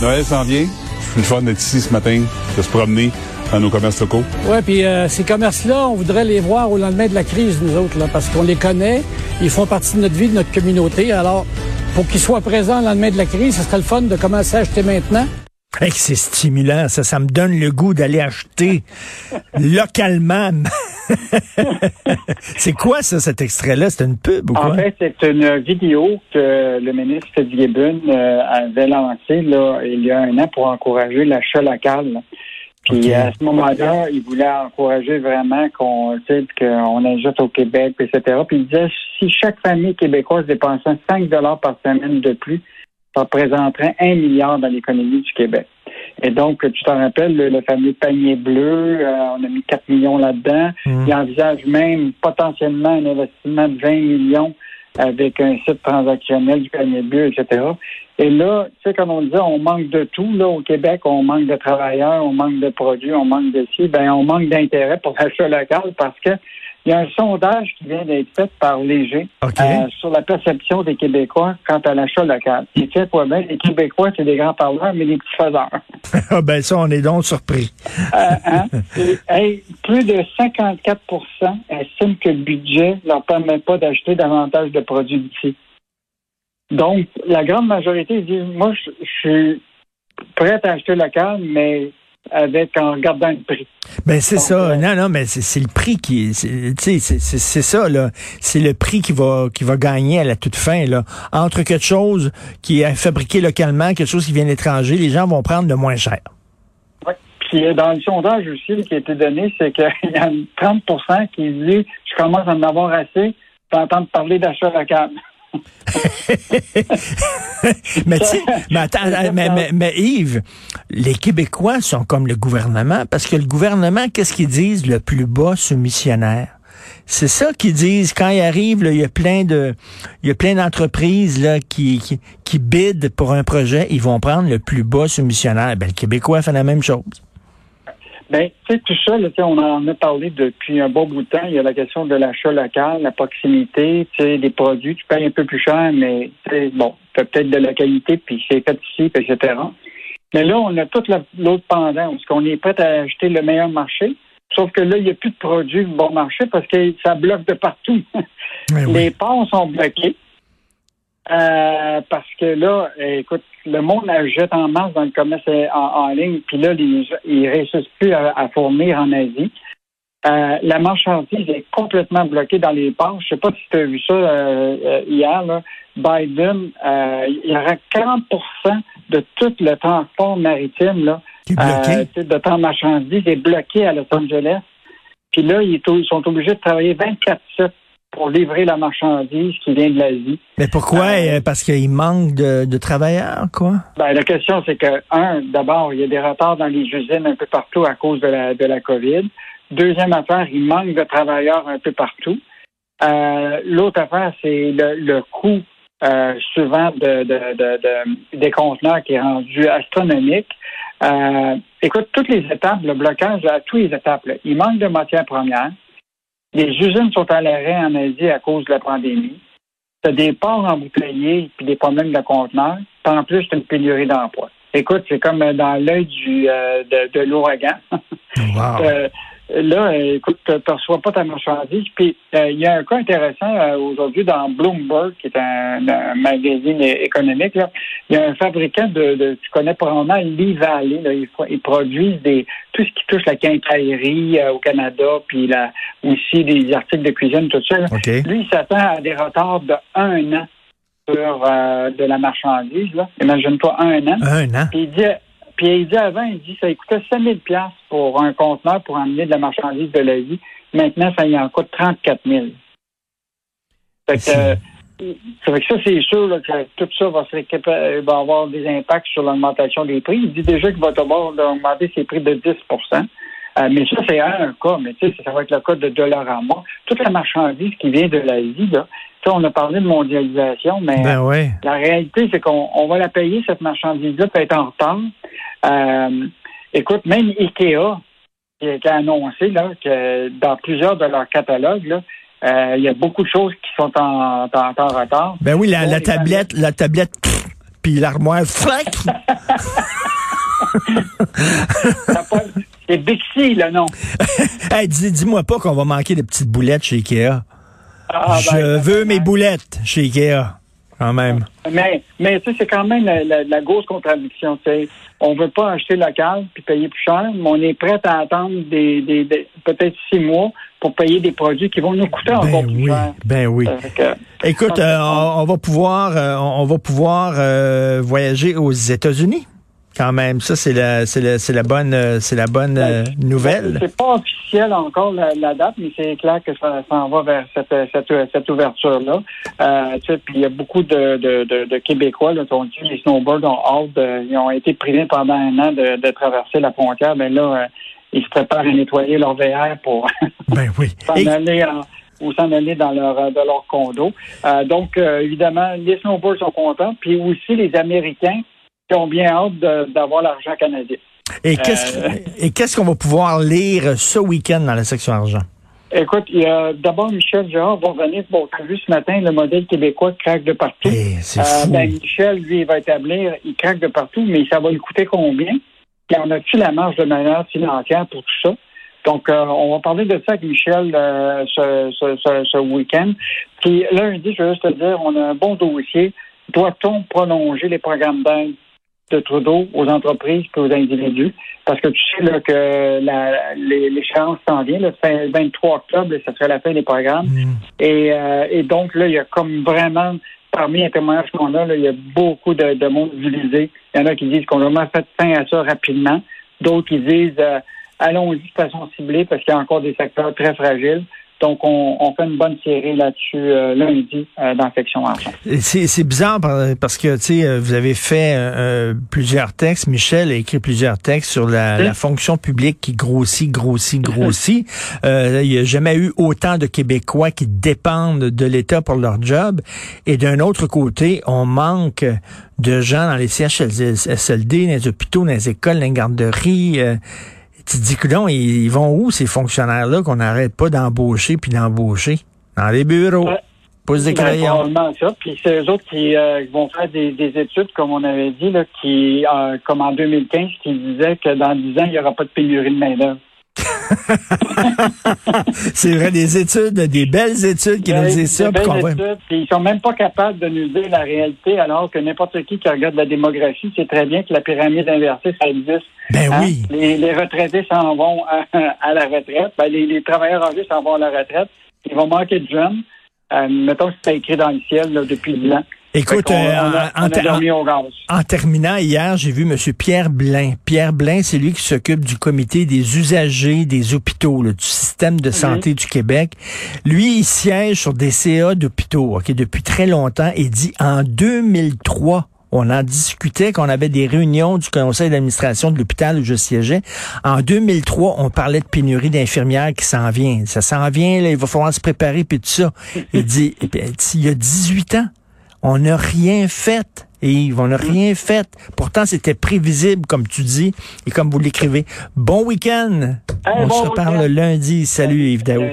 Noël s'en vient. C'est le fun d'être ici ce matin, de se promener dans nos commerces locaux. Oui, puis euh, ces commerces-là, on voudrait les voir au lendemain de la crise, nous autres, là, parce qu'on les connaît, ils font partie de notre vie, de notre communauté. Alors, pour qu'ils soient présents au lendemain de la crise, ce serait le fun de commencer à acheter maintenant. Hey, c'est stimulant, ça, ça me donne le goût d'aller acheter localement. c'est quoi ça, cet extrait-là? C'est une pub ou quoi? En fait, c'est une vidéo que le ministre Fitzgibbon euh, avait lancée là, il y a un an pour encourager l'achat local. Puis à ce moment-là, il voulait encourager vraiment qu'on qu'on ajoute au Québec, etc. Puis il disait si chaque famille québécoise dépensait 5 dollars par semaine de plus, ça représenterait un milliard dans l'économie du Québec. Et donc, tu t'en rappelles, le, fameux panier bleu, euh, on a mis 4 millions là-dedans. Mmh. Il envisage même potentiellement un investissement de 20 millions avec un site transactionnel du panier bleu, etc. Et là, tu sais, comme on disait, on manque de tout. Là, au Québec, on manque de travailleurs, on manque de produits, on manque de ci. Ben, on manque d'intérêt pour l'achat local parce que il y a un sondage qui vient d'être fait par Léger euh, sur la perception des Québécois quant à l'achat local. C'est fait quoi? Bien? Les Québécois, c'est des grands parleurs, mais des petits faiseurs. Ah ben ça, on est donc surpris. euh, hein? plus de 54% estiment que le budget ne leur permet pas d'acheter davantage de produits d'ici. Donc, la grande majorité disent, moi, je, suis prêt à acheter local, mais avec en gardant le prix. Ben c'est ça. Euh, non, non, mais c'est le prix qui, c'est ça là. C'est le prix qui va qui va gagner à la toute fin là. Entre quelque chose qui est fabriqué localement, quelque chose qui vient de l'étranger, les gens vont prendre le moins cher. Oui. Puis euh, dans le sondage aussi qui a été donné, c'est qu'il y a 30% qui disent je commence à en avoir assez d'entendre parler d'achat local. mais, mais, attends, mais, mais, Yves, les Québécois sont comme le gouvernement, parce que le gouvernement, qu'est-ce qu'ils disent? Le plus bas soumissionnaire? C'est ça qu'ils disent quand ils arrivent. il y a plein de, il y a plein d'entreprises là qui, qui, qui bident pour un projet. Ils vont prendre le plus bas soumissionnaire. Ben, le Québécois fait la même chose. Ben, tu sais, tout ça, là, on en a parlé depuis un bon bout de temps. Il y a la question de l'achat local, la proximité, tu sais, des produits. Tu payes un peu plus cher, mais bon, tu as peut-être de la qualité, puis c'est fait ici, etc. Mais là, on a tout l'autre pendant, parce qu'on est prêt à acheter le meilleur marché. Sauf que là, il n'y a plus de produits bon marché parce que ça bloque de partout. Les ports sont bloqués. Euh, parce que là, écoute, le monde jette en masse dans le commerce en, ligne, puis là, les, ils ne réussissent plus à, fournir en Asie. Euh, la marchandise est complètement bloquée dans les ports. Je ne sais pas si tu as vu ça euh, hier. Là. Biden, il y aura 40% de tout le transport maritime là, de temps marchandise est bloqué à Los Angeles. Puis là, ils, sont obligés de travailler 24-7 pour livrer la marchandise qui vient de l'Asie. Mais pourquoi? Euh, euh, parce qu'il manque de, travailleurs, quoi? Ben, la question, c'est que, un, d'abord, il y a des retards dans les usines un peu partout à cause de la, de la COVID. Deuxième affaire, il manque de travailleurs un peu partout. Euh, l'autre affaire, c'est le, coût souvent de, de, des conteneurs qui est rendu astronomique. écoute, toutes les étapes, le blocage à toutes les étapes, il manque de matières premières. Les usines sont à l'arrêt en Asie à cause de la pandémie. Tu as des ports embouteillés puis des problèmes de conteneurs. En plus, tu une pénurie d'emploi. Écoute, c'est comme dans l'œil du euh, de, l'ouragan. Wow. Euh, là, écoute, tu ne perçois pas ta marchandise. Puis, euh, il y a un cas intéressant euh, aujourd'hui dans Bloomberg, qui est un, magazine économique. Là. Il y a un fabricant de, tu connais probablement Lee Valley. Là, ils, produisent des tout ce qui touche la quincaillerie euh, au Canada, puis la, aussi des articles de cuisine, tout ça. Lui, il s'attend à des retards de un an sur de la marchandise. Imagine-toi un an. Un an? Puis il dit puis il dit avant, il dit ça coûtait 5 000 pour un conteneur pour emmener de la marchandise de la vie. Maintenant, ça y en coûte 34 000 Fait que, euh, ça, que ça, c'est sûr que tout ça va, se, va avoir des impacts sur l'augmentation des prix. Il dit déjà qu'il va devoir augmenter ses prix de 10% euh, mais ça, c'est un cas, mais tu sais, ça va être le cas de Dollarama. Toute la marchandise qui vient de l'Asie, là, on a parlé de mondialisation, mais ben la réalité, c'est qu'on va la payer, cette marchandise-là, peut être en retard. Euh, écoute, même Ikea, qui, a annoncé là, que dans plusieurs de leurs catalogues, là, euh, il y a beaucoup de choses qui sont en, en, retard. Ben oui, la, tablette, la tablette puis l'armoire! C'est Bixi, le nom. hey, dis, dis-moi pas qu'on va manquer des petites boulettes chez Ikea. Ah, Je ben, veux mes boulettes chez Ikea, quand même. Mais, mais tu sais, c'est quand même la, la, la grosse contradiction. tu sais. On veut pas acheter local puis payer plus cher, mais on est prêt à attendre des, des, des- peut-être six mois pour payer des produits qui vont nous coûter encore Ben plus oui, cher. ben oui. Euh, que- Écoute, euh, on, on va pouvoir, euh, on va pouvoir euh, voyager aux États-Unis, quand même. Ça, c'est la, c'est la, c'est la bonne, euh, c'est la bonne euh, nouvelle. C'est pas officiel encore la, la date, mais c'est clair que ça s'en va vers cette, cette, cette ouverture-là. Euh, tu sais, puis il y a beaucoup de, de, de, de Québécois, là, qui ont dit les snowbirds ont hâte, de- ils ont été privés pendant un an de, traverser la frontière, mais là, euh, ils se préparent à nettoyer leur VR pour Ben oui. s'en Et- aller en- ou s'en aller dans leur euh, dans leur condo. Euh, donc, euh, évidemment, les snowbirds sont contents, puis aussi les Américains qui ont bien hâte d'avoir l'argent canadien. Et qu'est-ce Euh, et qu'est-ce qu'on va pouvoir lire ce week-end dans la section argent? Écoute, d'abord Michel Gérard va revenir. Bon, tu as vu ce matin, le modèle québécois craque de partout. Eh, Euh, ben, Michel, lui, il va établir, il craque de partout, mais ça va lui coûter combien? Puis on a-tu la marge de manière financière pour tout ça? Donc, euh, on va parler de ça avec Michel euh, ce, ce, ce, ce week-end. Puis lundi, je veux juste te dire, on a un bon dossier. Doit-on prolonger les programmes d'aide de Trudeau aux entreprises et aux individus? Parce que tu sais là, que la- l'échéance s'en vient, le fin- 23 octobre, ça serait la fin des programmes. Mm. Et, euh, et donc, là, il y a comme vraiment, parmi les témoignages qu'on a, là, il y a beaucoup de, de monde divisé. Il y en a qui disent qu'on a vraiment fait fin à ça rapidement. D'autres qui disent, euh, allons-y de façon ciblée parce qu'il y a encore des secteurs très fragiles. Donc, on, on fait une bonne série là-dessus euh, lundi euh, dans la section argent. C'est bizarre par- parce que tu sais euh, vous avez fait euh, plusieurs textes. Michel a écrit plusieurs textes sur la, Oui. la fonction publique qui grossit, grossit, grossit. Euh, il n'y a jamais eu autant de Québécois qui dépendent de l'État pour leur job. Et d'un autre côté, on manque de gens dans les CHSLD, dans les hôpitaux, dans les écoles, dans les garderies. Tu te dis que non, ils, ils vont où ces fonctionnaires-là qu'on n'arrête pas d'embaucher puis d'embaucher? Dans les bureaux, Ouais. pose des crayons. ça. Puis c'est eux autres qui euh, vont faire des, des études, comme on avait dit, là, qui, euh, comme en 2015, qui disaient que dans 10 ans, il n'y aura pas de pénurie de main-d'œuvre. C'est vrai, des études, des belles études qui nous disent ça. des belles études, ils sont même pas capables de nous dire la réalité, alors que n'importe qui qui regarde la démographie sait très bien que la pyramide inversée, ça existe. Ben Hein? oui. Les, les retraités s'en vont à, à la retraite. Ben, les, les travailleurs âgés s'en vont à la retraite. Ils vont manquer de jeunes. Euh, mettons que c'est écrit dans le ciel là, depuis 10 ans. Écoute, on a, en- on a en- dormi au gaz. En terminant, hier, j'ai vu M. Pierre Blain. Pierre Blain, c'est lui qui s'occupe du comité des usagers des hôpitaux, là, du système de santé du Québec. Lui, il siège sur des CA d'hôpitaux ok, depuis très longtemps et dit en 2003, on en discutait qu'on avait des réunions du conseil d'administration de l'hôpital où je siégeais. En 2003, on parlait de pénurie d'infirmières qui s'en vient. Ça s'en vient, là, il va falloir se préparer puis tout ça. Il dit, il y a 18 ans, on n'a rien fait. Et Yves, on n'a rien fait. Pourtant, c'était prévisible, comme tu dis, et comme vous l'écrivez. Bon week-end. Hey, on bon se reparle lundi. Salut Yves Daou.